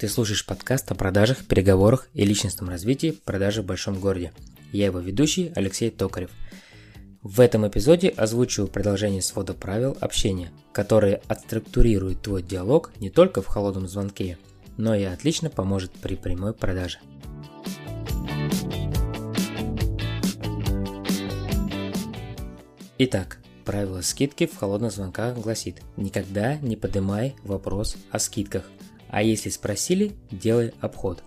Ты слушаешь подкаст о продажах, переговорах и личностном развитии продажи в большом городе. Я его ведущий Алексей Токарев. В этом эпизоде озвучиваю продолжение свода правил общения, которые отструктурируют твой диалог не только в холодном звонке, но и отлично поможет при прямой продаже. Итак, правило скидки в холодных звонках гласит «Никогда не поднимай вопрос о скидках, а если спросили, делай обход».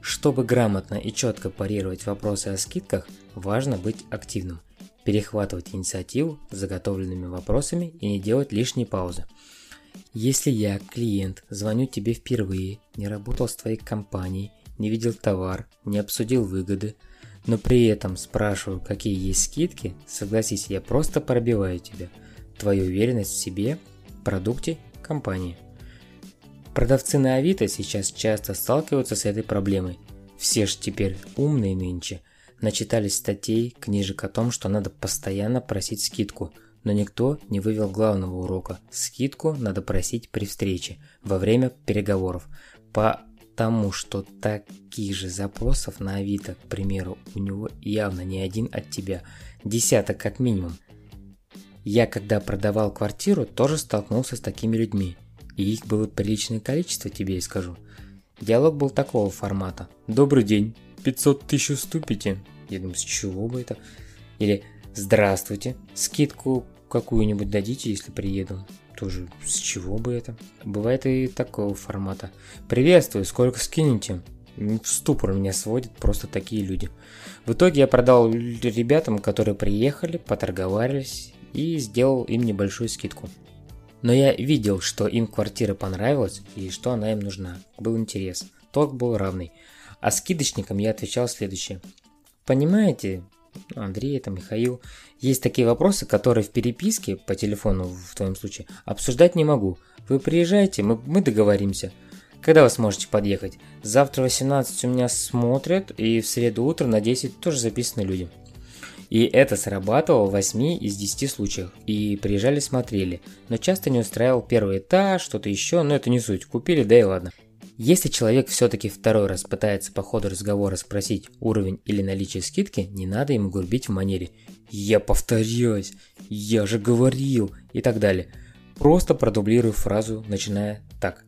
Чтобы грамотно и четко парировать вопросы о скидках, важно быть активным, перехватывать инициативу с заготовленными вопросами и не делать лишние паузы. Если я, клиент, звоню тебе впервые, не работал с твоей компанией, не видел товар, не обсудил выгоды – но при этом спрашиваю, какие есть скидки, согласись, я просто пробиваю тебя, твою уверенность в себе, продукте, компании. Продавцы на Авито сейчас часто сталкиваются с этой проблемой. Все ж теперь умные нынче. Начитались статей, книжек о том, что надо постоянно просить скидку, но никто не вывел главного урока. Скидку надо просить при встрече, во время переговоров. По тому, что таких же запросов на Авито, к примеру, у него явно не один от тебя, десяток как минимум. Я, когда продавал квартиру, тоже столкнулся с такими людьми, и их было приличное количество, тебе и скажу. Диалог был такого формата. «Добрый день, 500 тысяч уступите?» Я думаю, с чего бы это? Или «Здравствуйте, скидку какую-нибудь дадите, если приеду?» Тоже с чего бы это? Бывает и такого формата. Приветствую, сколько скинете? В ступор меня сводят просто такие люди. В итоге я продал ребятам, которые приехали, поторговались и сделал им небольшую скидку. Но я видел, что им квартира понравилась и что она им нужна. Был интерес. Ток был равный. А скидочникам я отвечал следующее. Понимаете, Андрей, это Михаил. Есть такие вопросы, которые в переписке по телефону, в твоем случае, обсуждать не могу. Вы приезжаете, мы, мы договоримся. Когда вы сможете подъехать? Завтра 18 у меня смотрят, и в среду утро на 10 тоже записаны люди. И это срабатывало в 8 из 10 случаях. И приезжали, смотрели. Но часто не устраивал первый этаж, что-то еще, но это не суть. Купили, да и ладно. Если человек все-таки второй раз пытается по ходу разговора спросить уровень или наличие скидки, не надо ему грубить в манере «Я повторяюсь», «Я же говорил» и так далее. Просто продублирую фразу, начиная так.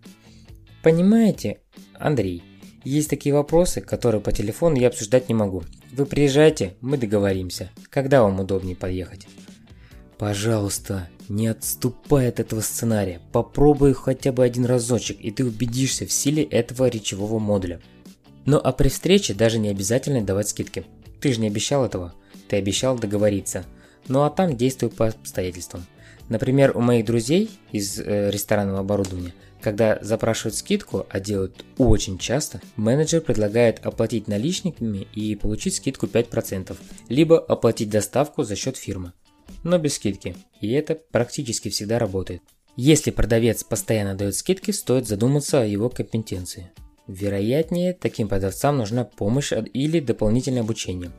Понимаете, Андрей, есть такие вопросы, которые по телефону я обсуждать не могу. Вы приезжайте, мы договоримся. Когда вам удобнее подъехать? Пожалуйста, не отступай от этого сценария. Попробуй хотя бы один разочек, и ты убедишься в силе этого речевого модуля. Ну а при встрече даже не обязательно давать скидки. Ты же не обещал этого. Ты обещал договориться. Ну а там действуй по обстоятельствам. Например, у моих друзей из э, ресторанного оборудования, когда запрашивают скидку, а делают очень часто, менеджер предлагает оплатить наличниками и получить скидку 5%, либо оплатить доставку за счет фирмы но без скидки, и это практически всегда работает. Если продавец постоянно дает скидки, стоит задуматься о его компетенции. Вероятнее, таким продавцам нужна помощь или дополнительное обучение.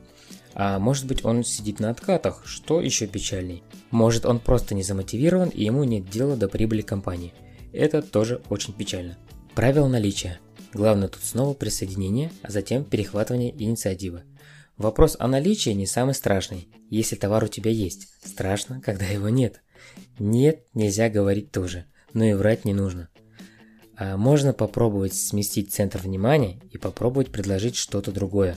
А может быть он сидит на откатах, что еще печальней. Может он просто не замотивирован и ему нет дела до прибыли компании. Это тоже очень печально. Правило наличия. Главное тут снова присоединение, а затем перехватывание инициативы. Вопрос о наличии не самый страшный, если товар у тебя есть. Страшно, когда его нет. Нет, нельзя говорить тоже, но и врать не нужно. А можно попробовать сместить центр внимания и попробовать предложить что-то другое.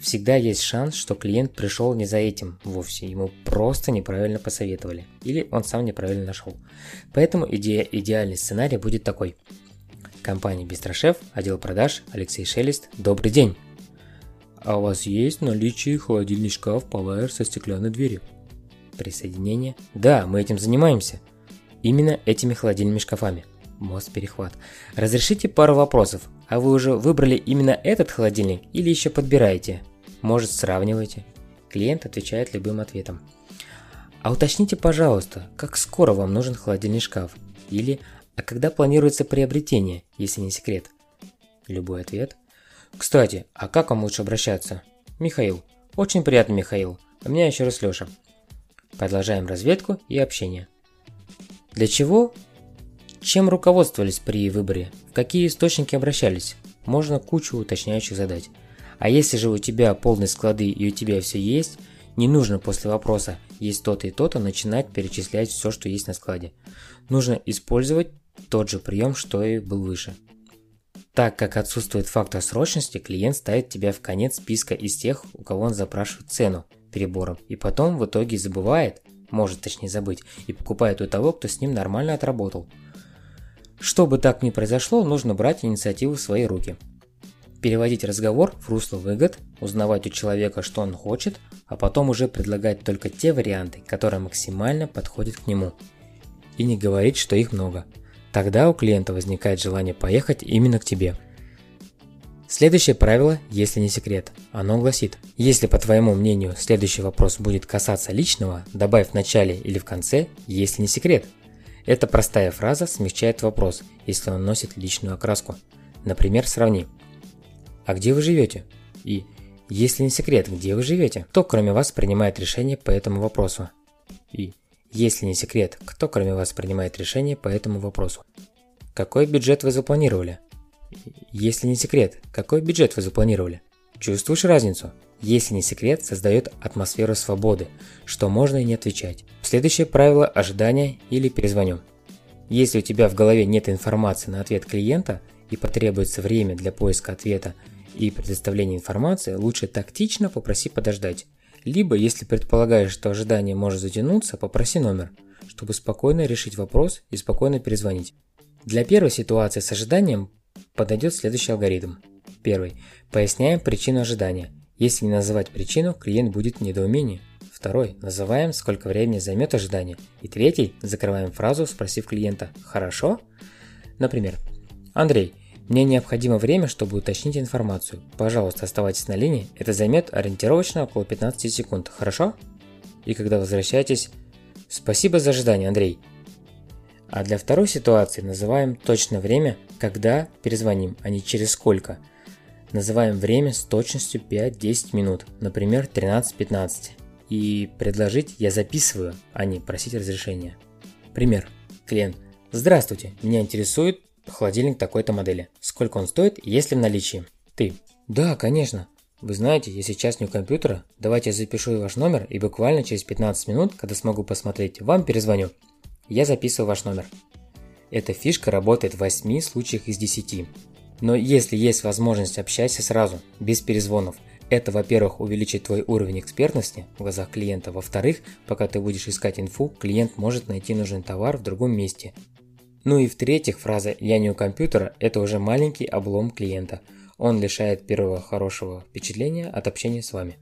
Всегда есть шанс, что клиент пришел не за этим вовсе, ему просто неправильно посоветовали, или он сам неправильно нашел. Поэтому иде идеальный сценарий будет такой. Компания Бистрошеф, отдел продаж, Алексей Шелест, добрый день! А у вас есть наличие холодильный шкаф Power со стеклянной дверью? Присоединение? Да, мы этим занимаемся. Именно этими холодильными шкафами. Мост перехват. Разрешите пару вопросов. А вы уже выбрали именно этот холодильник или еще подбираете? Может сравниваете? Клиент отвечает любым ответом. А уточните, пожалуйста, как скоро вам нужен холодильный шкаф? Или, а когда планируется приобретение, если не секрет? Любой ответ – кстати, а как вам лучше обращаться? Михаил. Очень приятно, Михаил. У меня еще раз Леша. Продолжаем разведку и общение. Для чего Чем руководствовались при выборе? В какие источники обращались? Можно кучу уточняющих задать. А если же у тебя полные склады и у тебя все есть, не нужно после вопроса «есть то-то и то-то» начинать перечислять все, что есть на складе. Нужно использовать тот же прием, что и был выше. Так как отсутствует фактор срочности, клиент ставит тебя в конец списка из тех, у кого он запрашивает цену перебором, и потом в итоге забывает, может точнее забыть, и покупает у того, кто с ним нормально отработал. Чтобы так не произошло, нужно брать инициативу в свои руки. Переводить разговор в русло выгод, узнавать у человека, что он хочет, а потом уже предлагать только те варианты, которые максимально подходят к нему. И не говорить, что их много – Тогда у клиента возникает желание поехать именно к тебе. Следующее правило, если не секрет, оно гласит, если по твоему мнению следующий вопрос будет касаться личного, добавь в начале или в конце, если не секрет. Эта простая фраза смягчает вопрос, если он носит личную окраску. Например, сравни. А где вы живете? И если не секрет, где вы живете? Кто кроме вас принимает решение по этому вопросу? И если не секрет, кто кроме вас принимает решение по этому вопросу? Какой бюджет вы запланировали? Если не секрет, какой бюджет вы запланировали? Чувствуешь разницу? Если не секрет, создает атмосферу свободы, что можно и не отвечать. Следующее правило – ожидания или перезвоню. Если у тебя в голове нет информации на ответ клиента и потребуется время для поиска ответа и предоставления информации, лучше тактично попроси подождать. Либо, если предполагаешь, что ожидание может затянуться, попроси номер, чтобы спокойно решить вопрос и спокойно перезвонить. Для первой ситуации с ожиданием подойдет следующий алгоритм. Первый. Поясняем причину ожидания. Если не называть причину, клиент будет в недоумении. Второй. Называем, сколько времени займет ожидание. И третий. Закрываем фразу, спросив клиента «Хорошо?». Например, Андрей, мне необходимо время, чтобы уточнить информацию. Пожалуйста, оставайтесь на линии, это займет ориентировочно около 15 секунд, хорошо? И когда возвращаетесь, спасибо за ожидание, Андрей. А для второй ситуации называем точное время, когда перезвоним, а не через сколько. Называем время с точностью 5-10 минут, например 13-15. И предложить я записываю, а не просить разрешения. Пример. Клиент. Здравствуйте, меня интересует Холодильник такой-то модели. Сколько он стоит, есть ли в наличии? Ты. Да, конечно. Вы знаете, я сейчас не у компьютера. Давайте я запишу ваш номер и буквально через 15 минут, когда смогу посмотреть, вам перезвоню. Я записываю ваш номер. Эта фишка работает в 8 случаях из 10. Но если есть возможность, общайся сразу, без перезвонов. Это, во-первых, увеличит твой уровень экспертности в глазах клиента. Во-вторых, пока ты будешь искать инфу, клиент может найти нужный товар в другом месте. Ну и в-третьих, фраза «я не у компьютера» – это уже маленький облом клиента. Он лишает первого хорошего впечатления от общения с вами.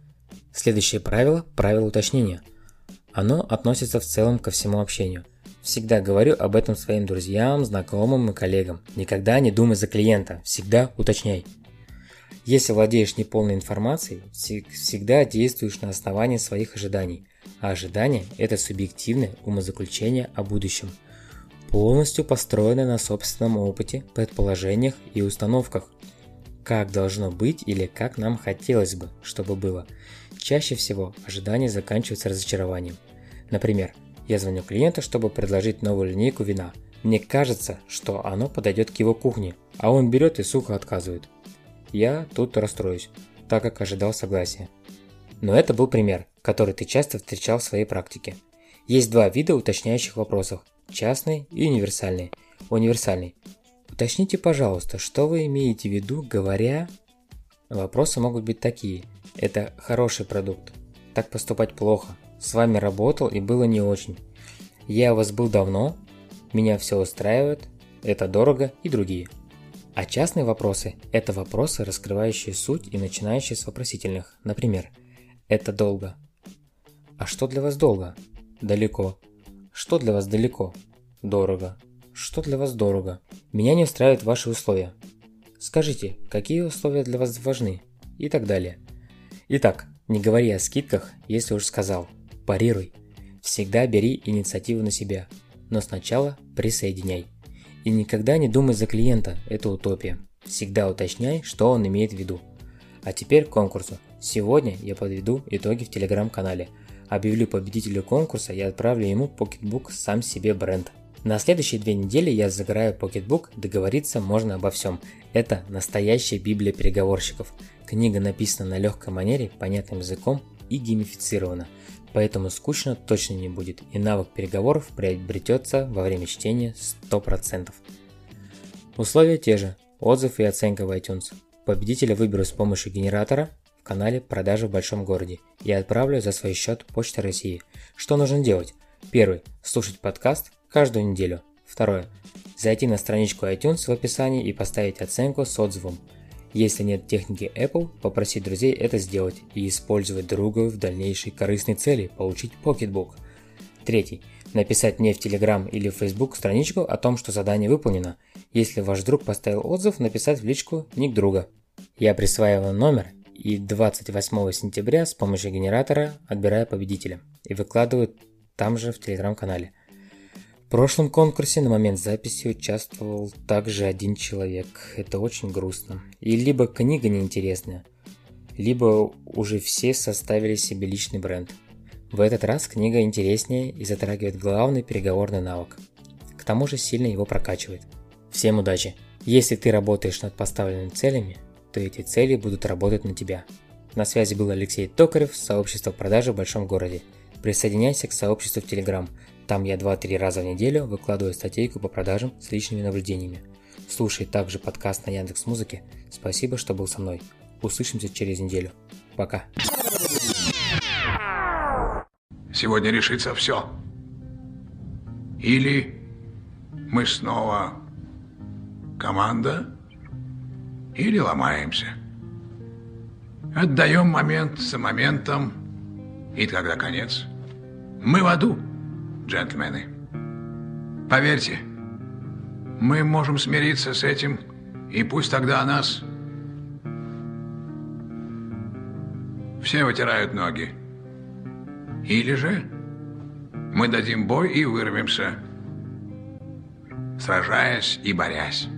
Следующее правило – правило уточнения. Оно относится в целом ко всему общению. Всегда говорю об этом своим друзьям, знакомым и коллегам. Никогда не думай за клиента, всегда уточняй. Если владеешь неполной информацией, всегда действуешь на основании своих ожиданий. А ожидания – это субъективное умозаключение о будущем – полностью построена на собственном опыте, предположениях и установках. Как должно быть или как нам хотелось бы, чтобы было. Чаще всего ожидания заканчиваются разочарованием. Например, я звоню клиенту, чтобы предложить новую линейку вина. Мне кажется, что оно подойдет к его кухне, а он берет и сухо отказывает. Я тут расстроюсь, так как ожидал согласия. Но это был пример, который ты часто встречал в своей практике. Есть два вида уточняющих вопросов частный и универсальный. Универсальный. Уточните, пожалуйста, что вы имеете в виду, говоря... Вопросы могут быть такие. Это хороший продукт. Так поступать плохо. С вами работал и было не очень. Я у вас был давно. Меня все устраивает. Это дорого и другие. А частные вопросы – это вопросы, раскрывающие суть и начинающие с вопросительных. Например, это долго. А что для вас долго? Далеко. Что для вас далеко? Дорого. Что для вас дорого? Меня не устраивают ваши условия. Скажите, какие условия для вас важны? И так далее. Итак, не говори о скидках, если уж сказал. Парируй. Всегда бери инициативу на себя. Но сначала присоединяй. И никогда не думай за клиента, это утопия. Всегда уточняй, что он имеет в виду. А теперь к конкурсу. Сегодня я подведу итоги в телеграм-канале – Объявлю победителя конкурса и отправлю ему покетбук «Сам себе бренд». На следующие две недели я загораю Pocketbook, договориться можно обо всем. Это настоящая библия переговорщиков. Книга написана на легкой манере, понятным языком и геймифицирована, поэтому скучно точно не будет, и навык переговоров приобретется во время чтения 100%. Условия те же, отзыв и оценка в iTunes. Победителя выберу с помощью генератора в канале «Продажи в большом городе» и отправлю за свой счет Почта России. Что нужно делать? Первый. Слушать подкаст каждую неделю. Второе. Зайти на страничку iTunes в описании и поставить оценку с отзывом. Если нет техники Apple, попросить друзей это сделать и использовать другую в дальнейшей корыстной цели – получить Pocketbook. Третий. Написать мне в Telegram или в Facebook страничку о том, что задание выполнено. Если ваш друг поставил отзыв, написать в личку ник друга. Я присваиваю номер и 28 сентября с помощью генератора отбираю победителя и выкладываю там же в телеграм-канале. В прошлом конкурсе на момент записи участвовал также один человек. Это очень грустно. И либо книга неинтересная, либо уже все составили себе личный бренд. В этот раз книга интереснее и затрагивает главный переговорный навык. К тому же сильно его прокачивает. Всем удачи! Если ты работаешь над поставленными целями, то эти цели будут работать на тебя. На связи был Алексей Токарев, сообщество продажи в большом городе. Присоединяйся к сообществу в Telegram – там я 2-3 раза в неделю выкладываю статейку по продажам с личными наблюдениями. Слушай также подкаст на Яндекс Музыке. Спасибо, что был со мной. Услышимся через неделю. Пока. Сегодня решится все. Или мы снова команда, или ломаемся. Отдаем момент за моментом, и тогда конец. Мы в аду джентльмены. Поверьте, мы можем смириться с этим, и пусть тогда о нас все вытирают ноги. Или же мы дадим бой и вырвемся, сражаясь и борясь.